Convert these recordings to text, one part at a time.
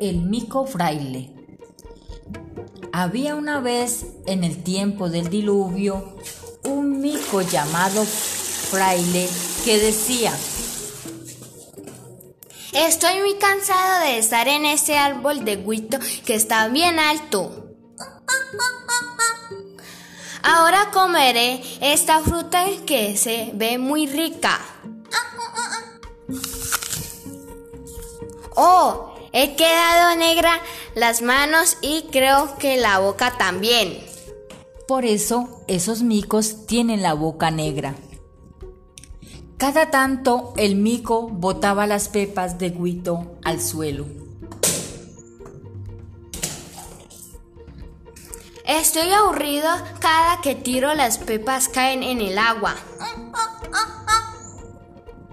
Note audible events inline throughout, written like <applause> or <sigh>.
el mico fraile. Había una vez en el tiempo del diluvio un mico llamado fraile que decía, Estoy muy cansado de estar en ese árbol de guito que está bien alto. Ahora comeré esta fruta que se ve muy rica. Oh, he quedado negra las manos y creo que la boca también. Por eso esos micos tienen la boca negra. Cada tanto el mico botaba las pepas de guito al suelo. Estoy aburrido cada que tiro las pepas caen en el agua.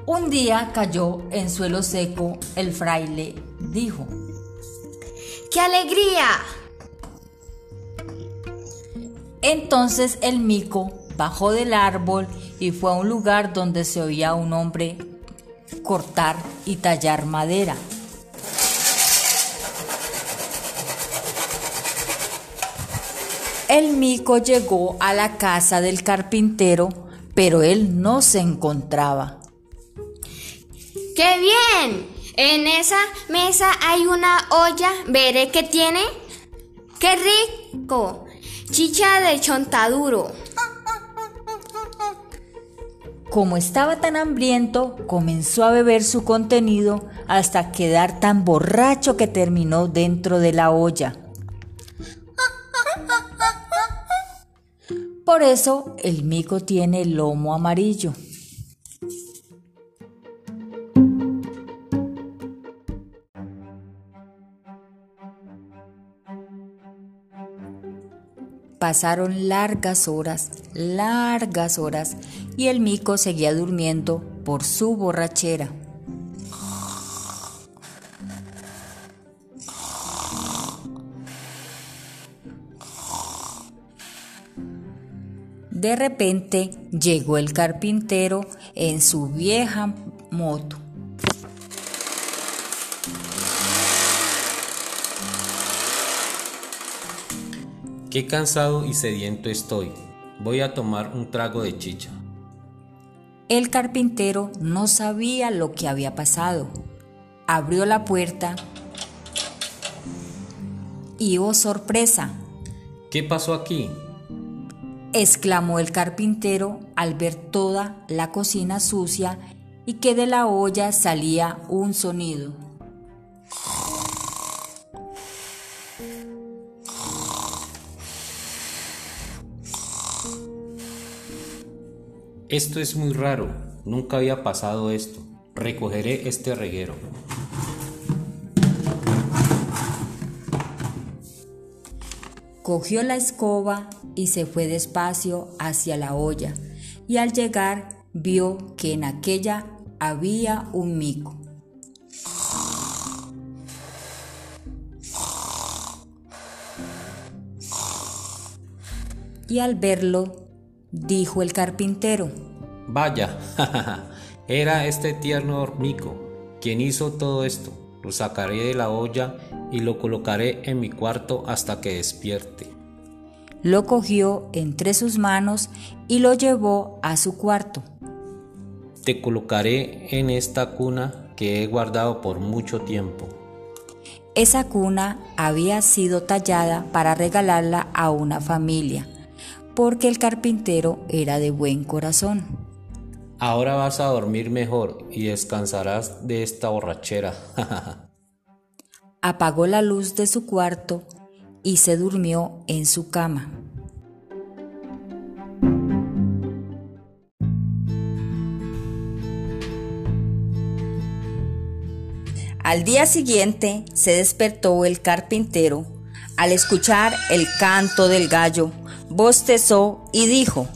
Un día cayó en suelo seco el fraile, dijo, ¡Qué alegría! Entonces el mico bajó del árbol y fue a un lugar donde se oía un hombre cortar y tallar madera. El mico llegó a la casa del carpintero, pero él no se encontraba. ¡Qué bien! En esa mesa hay una olla. ¿Veré qué tiene? ¡Qué rico! Chicha de chontaduro. Como estaba tan hambriento, comenzó a beber su contenido hasta quedar tan borracho que terminó dentro de la olla. Por eso el mico tiene lomo amarillo. Pasaron largas horas, largas horas, y el mico seguía durmiendo por su borrachera. De repente llegó el carpintero en su vieja moto. Qué cansado y sediento estoy. Voy a tomar un trago de chicha. El carpintero no sabía lo que había pasado. Abrió la puerta y oh sorpresa, ¿Qué pasó aquí? exclamó el carpintero al ver toda la cocina sucia y que de la olla salía un sonido. Esto es muy raro. Nunca había pasado esto. Recogeré este reguero. Cogió la escoba y se fue despacio hacia la olla y al llegar vio que en aquella había un mico. Y al verlo, dijo el carpintero, Vaya, <laughs> era este tierno mico quien hizo todo esto. Lo sacaré de la olla y lo colocaré en mi cuarto hasta que despierte. lo cogió entre sus manos y lo llevó a su cuarto. Te colocaré en esta cuna que he guardado por mucho tiempo. Esa cuna había sido tallada para regalarla a una familia, porque el carpintero era de buen corazón. Ahora vas a dormir mejor y descansarás de esta borrachera. <laughs> Apagó la luz de su cuarto y se durmió en su cama. Al día siguiente se despertó el carpintero. Al escuchar el canto del gallo, bostezó y dijo,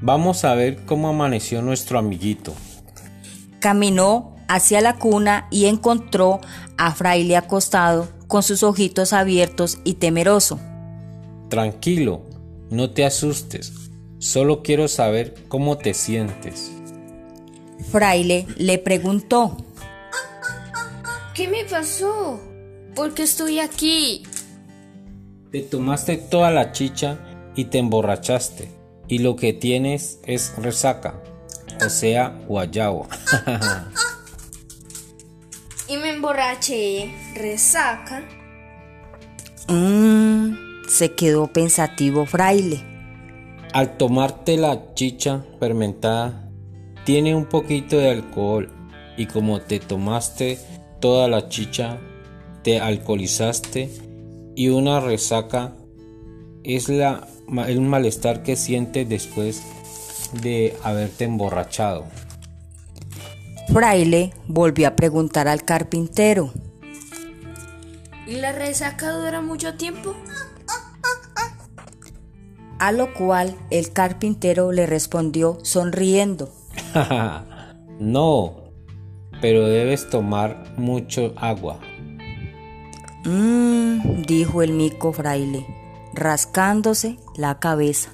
Vamos a ver cómo amaneció nuestro amiguito. Caminó hacia la cuna y encontró a Fraile acostado con sus ojitos abiertos y temeroso. Tranquilo, no te asustes. Solo quiero saber cómo te sientes. Fraile le preguntó, ¿Qué me pasó? ¿Por qué estoy aquí? Te tomaste toda la chicha y te emborrachaste. Y lo que tienes es resaca, o sea, guayabo. <laughs> y me emborraché. ¿Resaca? Mmm, se quedó pensativo fraile. Al tomarte la chicha fermentada, tiene un poquito de alcohol y como te tomaste toda la chicha, te alcoholizaste y una resaca es la, el malestar que sientes después de haberte emborrachado. Fraile volvió a preguntar al carpintero. ¿Y la resaca dura mucho tiempo? A lo cual el carpintero le respondió sonriendo. <laughs> no, pero debes tomar mucho agua. Mmm, dijo el mico fraile, rascándose la cabeza.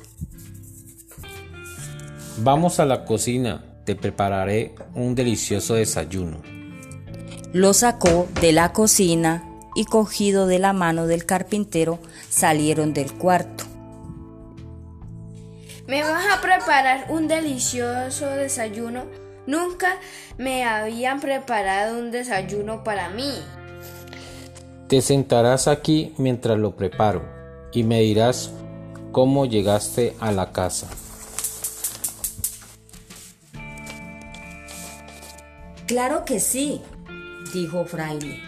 Vamos a la cocina, te prepararé un delicioso desayuno. Lo sacó de la cocina y cogido de la mano del carpintero salieron del cuarto. ¿Me vas a preparar un delicioso desayuno? Nunca me habían preparado un desayuno para mí. Te sentarás aquí mientras lo preparo y me dirás cómo llegaste a la casa. Claro que sí, dijo Fraile.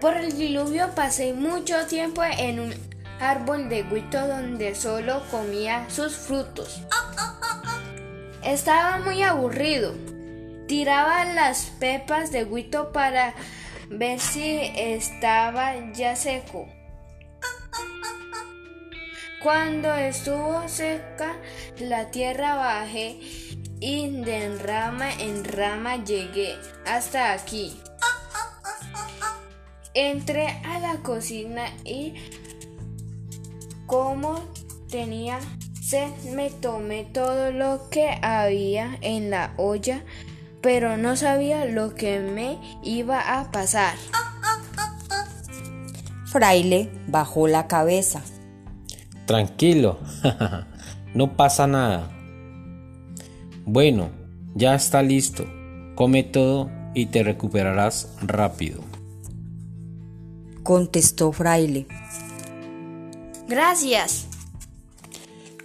Por el diluvio pasé mucho tiempo en un árbol de guito donde solo comía sus frutos. Estaba muy aburrido. Tiraba las pepas de guito para ver si estaba ya seco. Cuando estuvo seca la tierra bajé y de rama en rama llegué hasta aquí. Entré a la cocina y como tenía se me tomé todo lo que había en la olla, pero no sabía lo que me iba a pasar. Fraile bajó la cabeza. Tranquilo, <laughs> no pasa nada. Bueno, ya está listo. Come todo y te recuperarás rápido. Contestó Fraile. Gracias.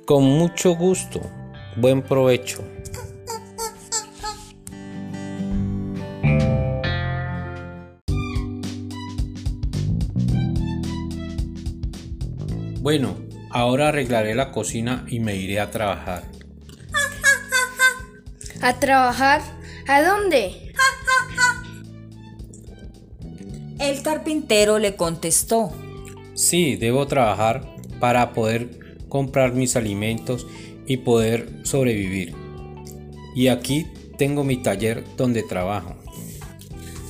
Con mucho gusto. Buen provecho. Bueno, ahora arreglaré la cocina y me iré a trabajar. ¿A trabajar? ¿A dónde? El carpintero le contestó. Sí, debo trabajar para poder comprar mis alimentos y poder sobrevivir. Y aquí tengo mi taller donde trabajo.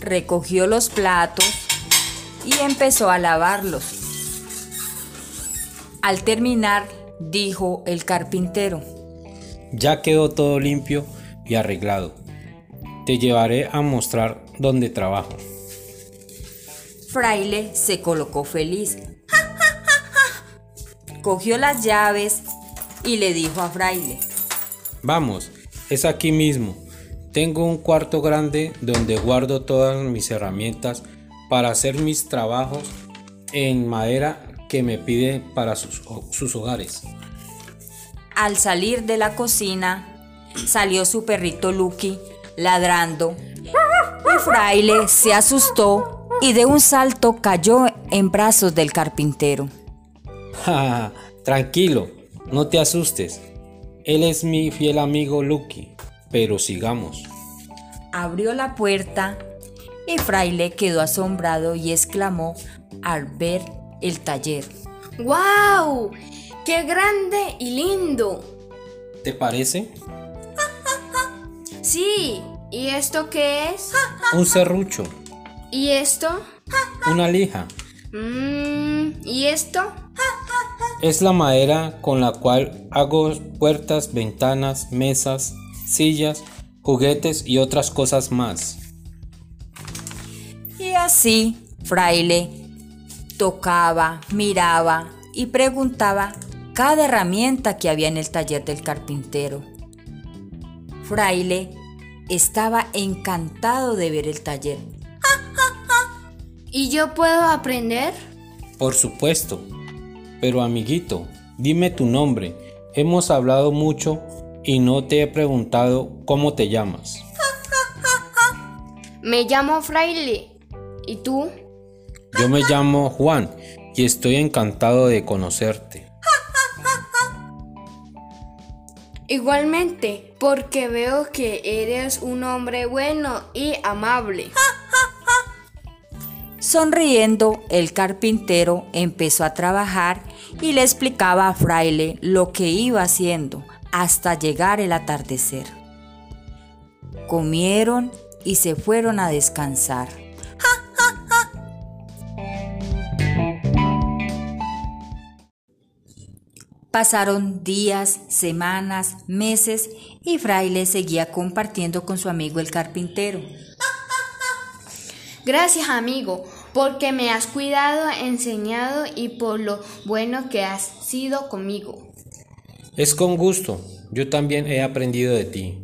Recogió los platos y empezó a lavarlos. Al terminar, dijo el carpintero. Ya quedó todo limpio y arreglado. Te llevaré a mostrar dónde trabajo. Fraile se colocó feliz cogió las llaves y le dijo a Fraile. Vamos, es aquí mismo. Tengo un cuarto grande donde guardo todas mis herramientas para hacer mis trabajos en madera que me pide para sus, sus hogares. Al salir de la cocina, salió su perrito Lucky ladrando. Y Fraile se asustó y de un salto cayó en brazos del carpintero. tranquilo, no te asustes. Él es mi fiel amigo Lucky, pero sigamos. Abrió la puerta y Fraile quedó asombrado y exclamó al ver el taller. ¡Wow! ¡Qué grande y lindo! ¿Te parece? <laughs> Sí. ¿Y esto qué es? <laughs> Un serrucho. ¿Y esto? <laughs> Una lija. Mm, ¿Y esto? Es la madera con la cual hago puertas, ventanas, mesas, sillas, juguetes y otras cosas más. así, Fraile tocaba, miraba y preguntaba cada herramienta que había en el taller del carpintero. Fraile estaba encantado de ver el taller. ¿Y yo puedo aprender? Por supuesto. Pero amiguito, dime tu nombre. Hemos hablado mucho y no te he preguntado cómo te llamas. Me llamo Fraile. ¿Y tú? Yo me llamo Juan y estoy encantado de conocerte. Igualmente, porque veo que eres un hombre bueno y amable. Sonriendo, el carpintero empezó a trabajar y le explicaba a Fraile lo que iba haciendo hasta llegar el atardecer. Comieron y se fueron a descansar. Pasaron días, semanas, meses y Fraile seguía compartiendo con su amigo el carpintero. <laughs> Gracias amigo, porque me has cuidado, enseñado y por lo bueno que has sido conmigo. Es con gusto, yo también he aprendido de ti.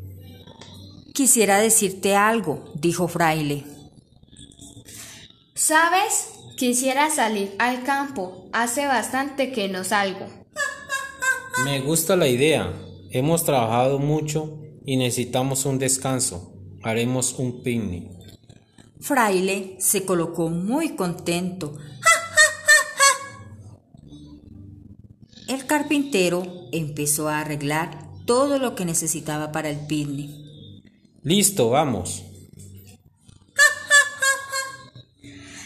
Quisiera decirte algo, dijo Fraile. ¿Sabes? Quisiera salir al campo. Hace bastante que no salgo. Me gusta la idea. Hemos trabajado mucho y necesitamos un descanso. Haremos un picnic. Fraile se colocó muy contento. El carpintero empezó a arreglar todo lo que necesitaba para el picnic. Listo, vamos.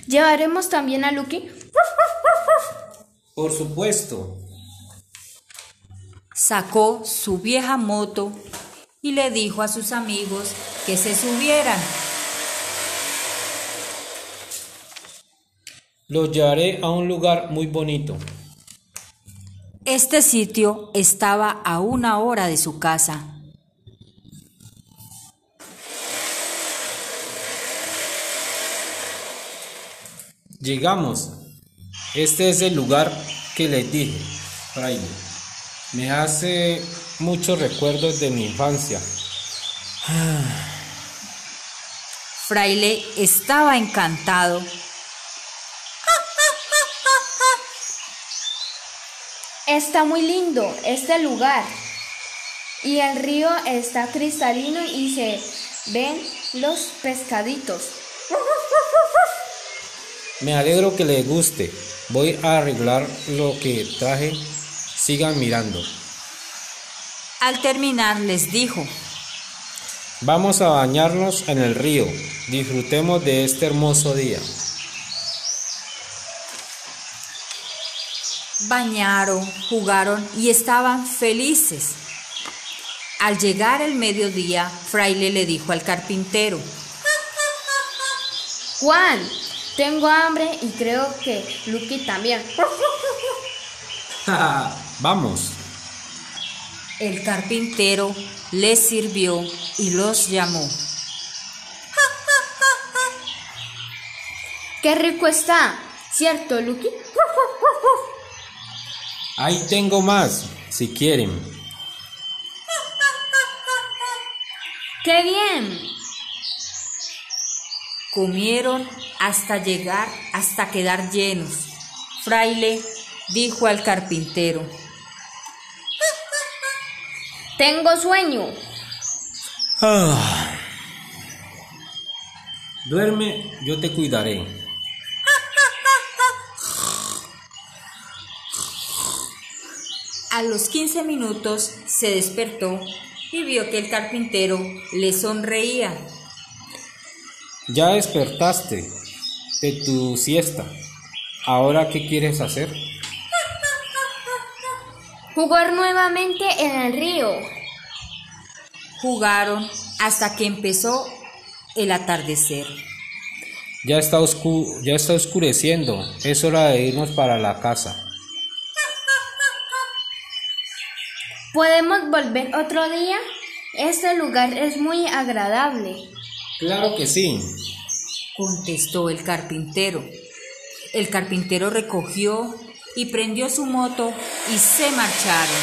¿Llevaremos también a Lucky? Por supuesto. Sacó su vieja moto y le dijo a sus amigos que se subieran. Los llevaré a un lugar muy bonito. Este sitio estaba a una hora de su casa. Llegamos. Este es el lugar que les dije, Fraile. Me hace muchos recuerdos de mi infancia. <sighs> Fraile estaba encantado. <laughs> Está muy lindo este lugar. Y el río está cristalino y se ven los pescaditos. Me alegro que les guste. Voy a arreglar lo que traje. Sigan mirando. Al terminar les dijo, Vamos a bañarnos en el río. Disfrutemos de este hermoso día. bañaron, jugaron y estaban felices. Al llegar el mediodía, Fraile le dijo al carpintero, Juan, tengo hambre y creo que Lucky también. <laughs> <laughs> Vamos. El carpintero les sirvió y los llamó. <laughs> ¡Qué rico está! ¿Cierto, Lucky? Ahí tengo más, si quieren. ¡Qué bien! Comieron hasta llegar, hasta quedar llenos. Fraile dijo al carpintero, Tengo sueño. Ah. Duerme, yo te cuidaré. A los 15 minutos se despertó y vio que el carpintero le sonreía. Ya despertaste de tu siesta. ¿Ahora qué quieres hacer? Jugar nuevamente en el río. Jugaron hasta que empezó el atardecer. Ya está, oscu ya está oscureciendo. Es hora de irnos para la casa. ¿Podemos volver otro día? Este lugar es muy agradable. Claro que sí. contestó el carpintero. El carpintero recogió y prendió su moto y se marcharon.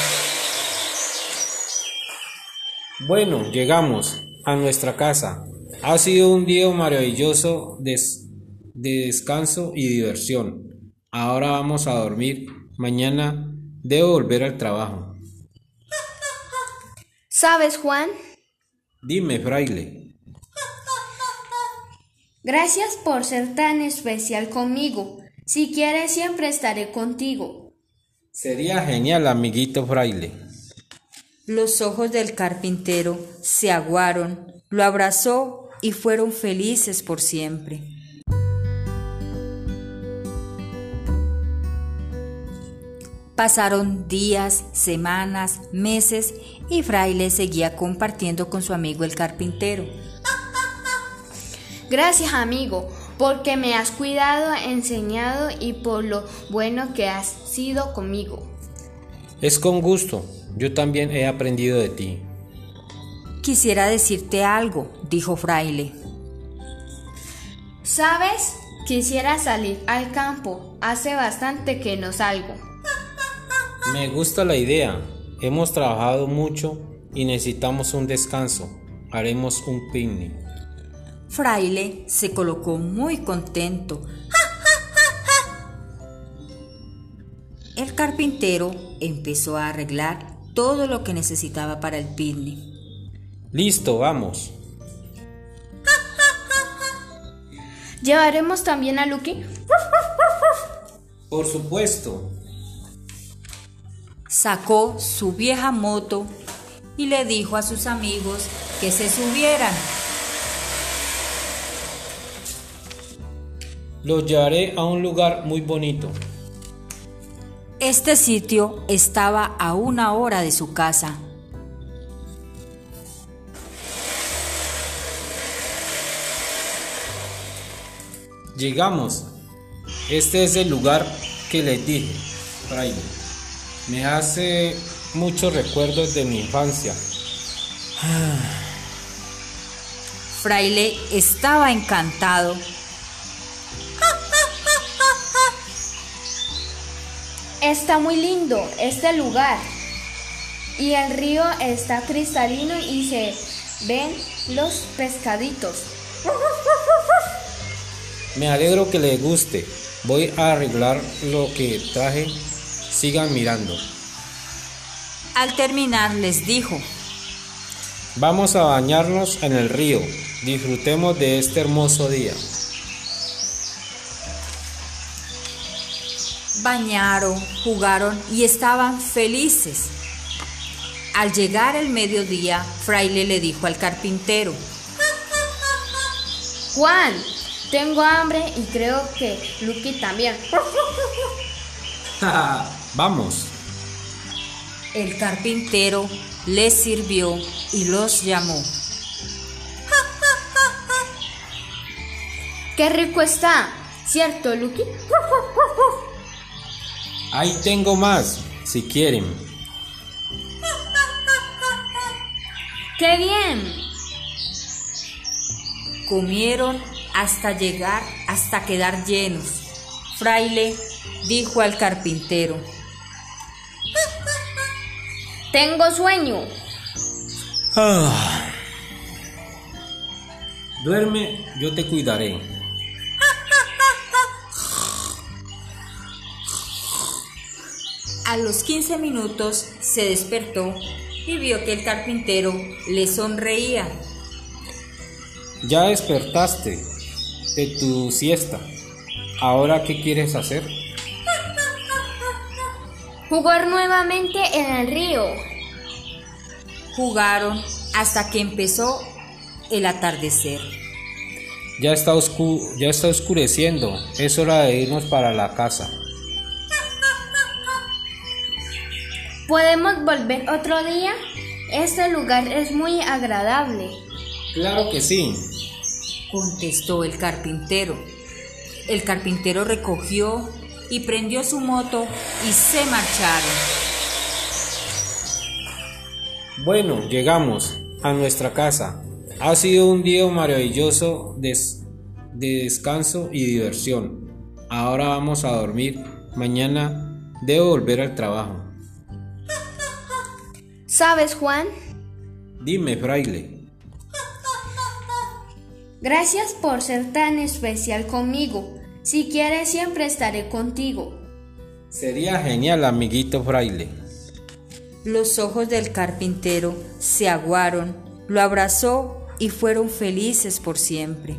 Bueno, llegamos a nuestra casa. Ha sido un día maravilloso de, de descanso y diversión. Ahora vamos a dormir. Mañana debo volver al trabajo. ¿Sabes, Juan? Dime, fraile. Gracias por ser tan especial conmigo. Si quieres, siempre estaré contigo. Sería genial, amiguito fraile. Los ojos del carpintero se aguaron, lo abrazó y fueron felices por siempre. Pasaron días, semanas, meses y Fraile seguía compartiendo con su amigo el carpintero. Gracias amigo, porque me has cuidado, enseñado y por lo bueno que has sido conmigo. Es con gusto, yo también he aprendido de ti. Quisiera decirte algo, dijo Fraile. ¿Sabes? Quisiera salir al campo. Hace bastante que no salgo. Me gusta la idea. Hemos trabajado mucho y necesitamos un descanso. Haremos un picnic. Fraile se colocó muy contento. El carpintero empezó a arreglar todo lo que necesitaba para el picnic. Listo, vamos. ¿Llevaremos también a Lucky? Por supuesto. Sacó su vieja moto y le dijo a sus amigos que se subieran. Los llevaré a un lugar muy bonito. Este sitio estaba a una hora de su casa. Llegamos. Este es el lugar que les dije, fraile. Me hace muchos recuerdos de mi infancia. Fraile estaba encantado. Está muy lindo este lugar. Y el río está cristalino y se ven los pescaditos. Me alegro que les guste. Voy a arreglar lo que traje. Sigan mirando. Al terminar les dijo, Vamos a bañarnos en el río. Disfrutemos de este hermoso día. Bañaron, jugaron y estaban felices. Al llegar el mediodía, Fraile le dijo al carpintero, Juan, tengo hambre y creo que Lucky también. <laughs> Vamos. El carpintero les sirvió y los llamó. ¡Qué rico está! ¿Cierto, Lucky? <laughs> Ahí tengo más, si quieren. ¡Qué bien! Comieron hasta llegar, hasta quedar llenos. Fraile dijo al carpintero, Tengo sueño. Ah. Duerme, yo te cuidaré. A los 15 minutos se despertó y vio que el carpintero le sonreía. Ya despertaste de tu siesta. ¿Ahora qué quieres hacer? Jugar nuevamente en el río. Jugaron hasta que empezó el atardecer. Ya está, oscu ya está oscureciendo. Es hora de irnos para la casa. ¿Podemos volver otro día? Este lugar es muy agradable. Claro que sí. Contestó el carpintero. El carpintero recogió y prendió su moto y se marcharon. Bueno, llegamos a nuestra casa. Ha sido un día maravilloso de, de descanso y diversión. Ahora vamos a dormir. Mañana debo volver al trabajo. ¿Sabes, Juan? Dime, fraile. Gracias por ser tan especial conmigo. Si quieres, siempre estaré contigo. Sería genial, amiguito fraile. Los ojos del carpintero se aguaron, lo abrazó y fueron felices por siempre.